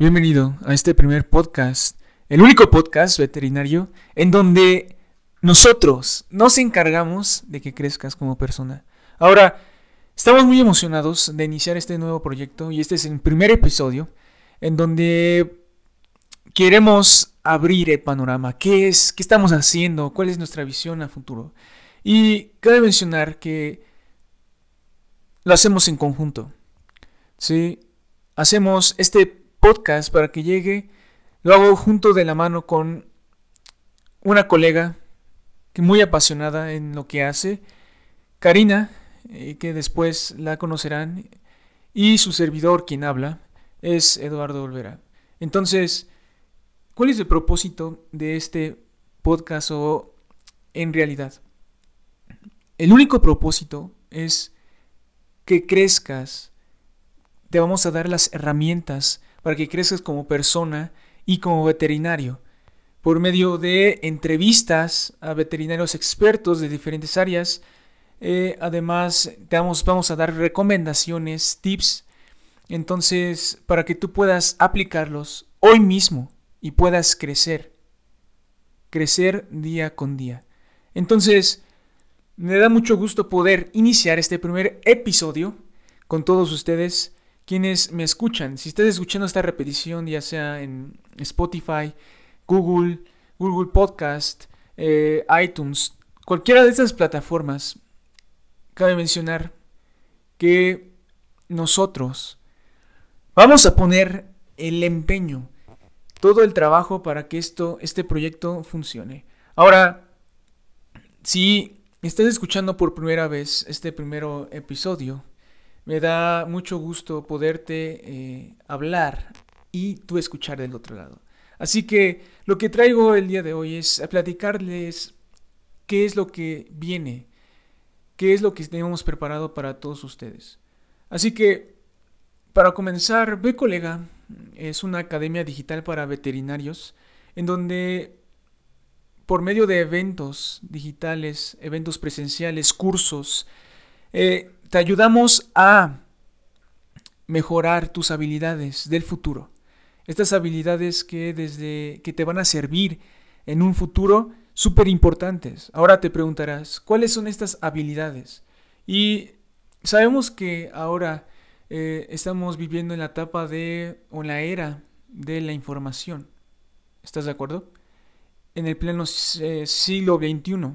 Bienvenido a este primer podcast, el único podcast veterinario en donde nosotros nos encargamos de que crezcas como persona. Ahora, estamos muy emocionados de iniciar este nuevo proyecto y este es el primer episodio en donde queremos abrir el panorama. ¿Qué es? ¿Qué estamos haciendo? ¿Cuál es nuestra visión a futuro? Y cabe mencionar que lo hacemos en conjunto. ¿Sí? Hacemos este podcast para que llegue. Lo hago junto de la mano con una colega que muy apasionada en lo que hace, Karina, eh, que después la conocerán, y su servidor quien habla es Eduardo Olvera. Entonces, ¿cuál es el propósito de este podcast o en realidad? El único propósito es que crezcas. Te vamos a dar las herramientas para que crezcas como persona y como veterinario. Por medio de entrevistas a veterinarios expertos de diferentes áreas. Eh, además, te vamos, vamos a dar recomendaciones, tips. Entonces, para que tú puedas aplicarlos hoy mismo y puedas crecer. Crecer día con día. Entonces, me da mucho gusto poder iniciar este primer episodio con todos ustedes quienes me escuchan. Si estás escuchando esta repetición, ya sea en Spotify, Google, Google Podcast, eh, iTunes, cualquiera de estas plataformas, cabe mencionar que nosotros vamos a poner el empeño, todo el trabajo para que esto, este proyecto funcione. Ahora, si estás escuchando por primera vez este primer episodio, me da mucho gusto poderte eh, hablar y tú escuchar del otro lado. Así que lo que traigo el día de hoy es platicarles qué es lo que viene, qué es lo que tenemos preparado para todos ustedes. Así que, para comenzar, Ve Colega es una academia digital para veterinarios en donde por medio de eventos digitales, eventos presenciales, cursos, eh, te ayudamos a mejorar tus habilidades del futuro. Estas habilidades que desde que te van a servir en un futuro súper importantes. Ahora te preguntarás, ¿cuáles son estas habilidades? Y sabemos que ahora eh, estamos viviendo en la etapa de, o la era de la información. ¿Estás de acuerdo? En el pleno eh, siglo XXI.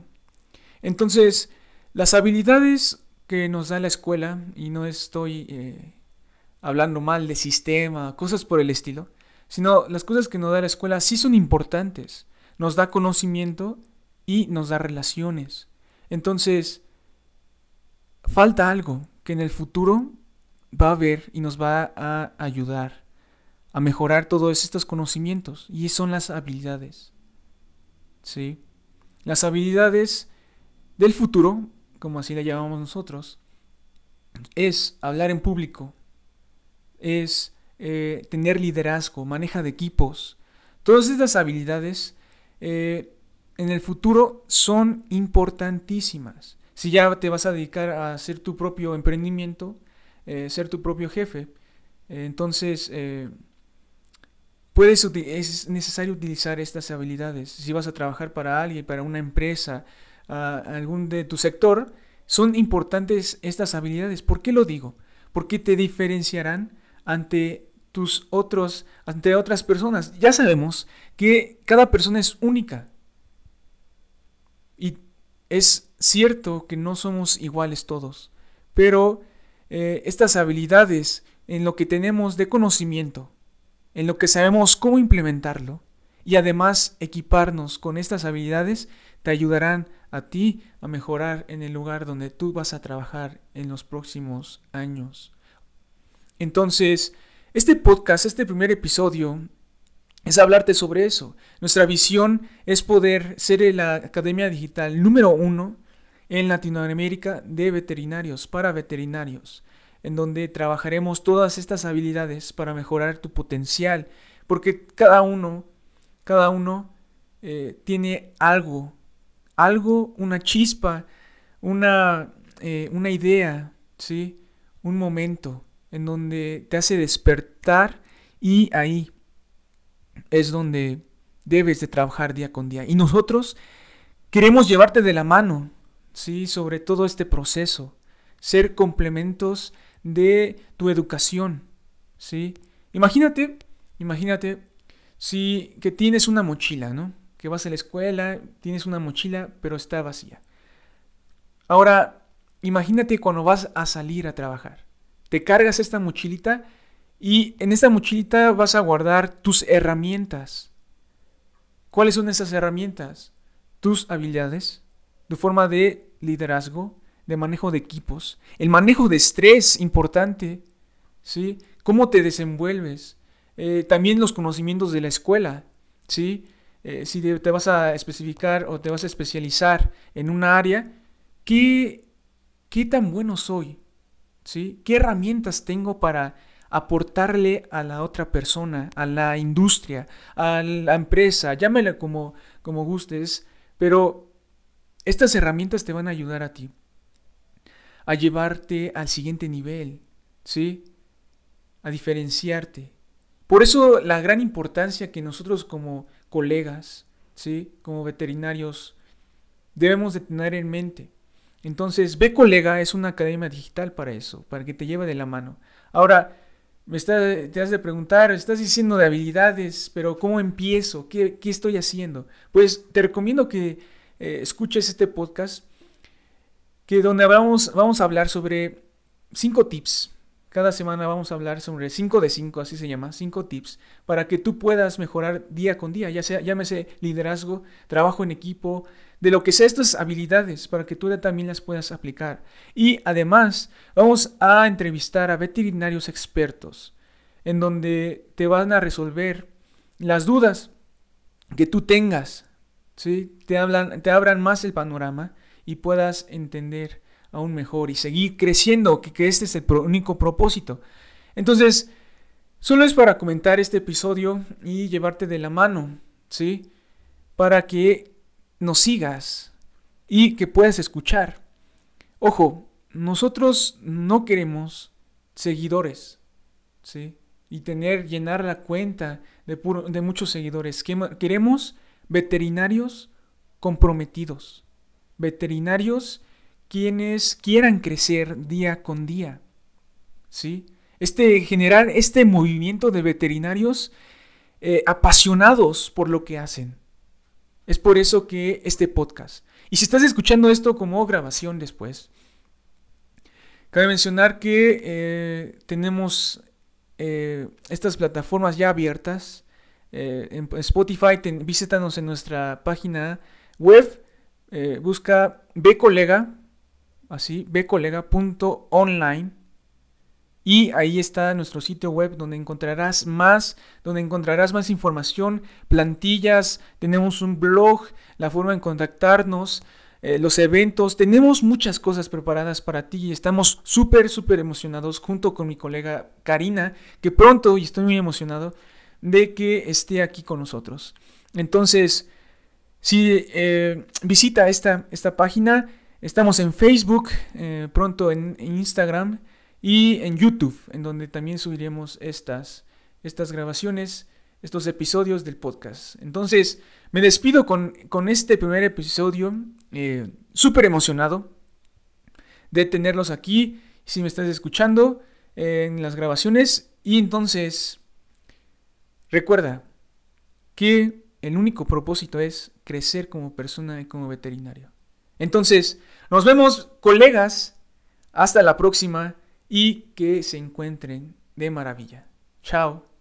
Entonces, las habilidades que nos da la escuela, y no estoy eh, hablando mal de sistema, cosas por el estilo, sino las cosas que nos da la escuela sí son importantes. Nos da conocimiento y nos da relaciones. Entonces, falta algo que en el futuro va a haber y nos va a ayudar a mejorar todos estos conocimientos y son las habilidades. ¿Sí? Las habilidades del futuro como así la llamamos nosotros, es hablar en público, es eh, tener liderazgo, maneja de equipos. Todas estas habilidades eh, en el futuro son importantísimas. Si ya te vas a dedicar a hacer tu propio emprendimiento, eh, ser tu propio jefe, entonces puedes, es necesario utilizar estas habilidades. Si vas a trabajar para alguien, para una empresa, a algún de tu sector, son importantes estas habilidades. ¿Por qué lo digo? Porque te diferenciarán ante tus otros, ante otras personas. Ya sabemos que cada persona es única. Y es cierto que no somos iguales todos. Pero eh, estas habilidades en lo que tenemos de conocimiento, en lo que sabemos cómo implementarlo, y además equiparnos con estas habilidades te ayudarán a ti a mejorar en el lugar donde tú vas a trabajar en los próximos años. Entonces, este podcast, este primer episodio, es hablarte sobre eso. Nuestra visión es poder ser la academia digital número uno en Latinoamérica de veterinarios, para veterinarios, en donde trabajaremos todas estas habilidades para mejorar tu potencial, porque cada uno, cada uno eh, tiene algo algo, una chispa, una, eh, una idea, ¿sí? Un momento en donde te hace despertar Y ahí es donde debes de trabajar día con día. Y nosotros queremos llevarte de la mano, ¿sí? Sobre todo este proceso. Ser complementos de tu educación, ¿sí? Imagínate, imagínate si que tienes una mochila, ¿no? Que vas a la escuela, tienes una mochila, pero está vacía. Ahora, imagínate cuando vas a salir a trabajar. Te cargas esta mochilita y en esta mochilita vas a guardar tus herramientas. ¿Cuáles son esas herramientas? Tus habilidades, tu forma de liderazgo, de manejo de equipos, el manejo de estrés importante, ¿sí? Cómo te desenvuelves, eh, también los conocimientos de la escuela, ¿sí? Eh, si te vas a especificar o te vas a especializar en una área, ¿qué, qué tan bueno soy? ¿Sí? ¿Qué herramientas tengo para aportarle a la otra persona, a la industria, a la empresa, llámela como, como gustes, pero estas herramientas te van a ayudar a ti a llevarte al siguiente nivel, ¿sí? A diferenciarte. Por eso la gran importancia que nosotros como colegas, ¿sí? Como veterinarios, debemos de tener en mente. Entonces, B Colega es una academia digital para eso, para que te lleve de la mano. Ahora, me te has de preguntar, estás diciendo de habilidades, pero ¿cómo empiezo? ¿Qué, estoy haciendo? Pues te recomiendo que eh, escuches este podcast, que donde vamos, vamos a hablar sobre cinco tips. Cada semana vamos a hablar sobre 5 de 5, así se llama, 5 tips, para que tú puedas mejorar día con día, ya sea, llámese liderazgo, trabajo en equipo, de lo que sea estas habilidades para que tú también las puedas aplicar. Y además vamos a entrevistar a veterinarios expertos en donde te van a resolver las dudas que tú tengas, ¿sí? te, hablan, te abran más el panorama y puedas entender aún mejor y seguir creciendo, que, que este es el único propósito. Entonces, solo es para comentar este episodio y llevarte de la mano, ¿sí? Para que nos sigas y que puedas escuchar. Ojo, nosotros no queremos seguidores, ¿sí? Y tener, llenar la cuenta de, de muchos seguidores. Queremos veterinarios comprometidos, veterinarios quienes quieran crecer día con día, ¿sí? Este, generar este movimiento de veterinarios eh, apasionados por lo que hacen. Es por eso que este podcast. Y si estás escuchando esto como grabación después, cabe mencionar que eh, tenemos eh, estas plataformas ya abiertas. En Spotify, visítanos en nuestra página web. busca bcolega, así, bcolega.online y ahí está nuestro sitio web donde encontrarás más, donde encontrarás más información, plantillas, tenemos un blog, la forma de contactarnos, eh, los eventos, tenemos muchas cosas preparadas para ti y estamos súper, súper emocionados junto con mi colega Karina, que pronto, y estoy muy emocionado, de que esté aquí con nosotros. Entonces, si eh, visita esta, esta página, estamos en Facebook, eh, pronto en Instagram y en YouTube, en donde también subiremos estas, estas grabaciones, estos episodios del podcast. Entonces, me despido con, este primer episodio, eh, súper emocionado de tenerlos aquí, si me estás escuchando en las grabaciones. Y entonces, recuerda que el único propósito es crecer como persona y como veterinario. Entonces, nos vemos, colegas. Hasta la próxima y que se encuentren de maravilla. Chao.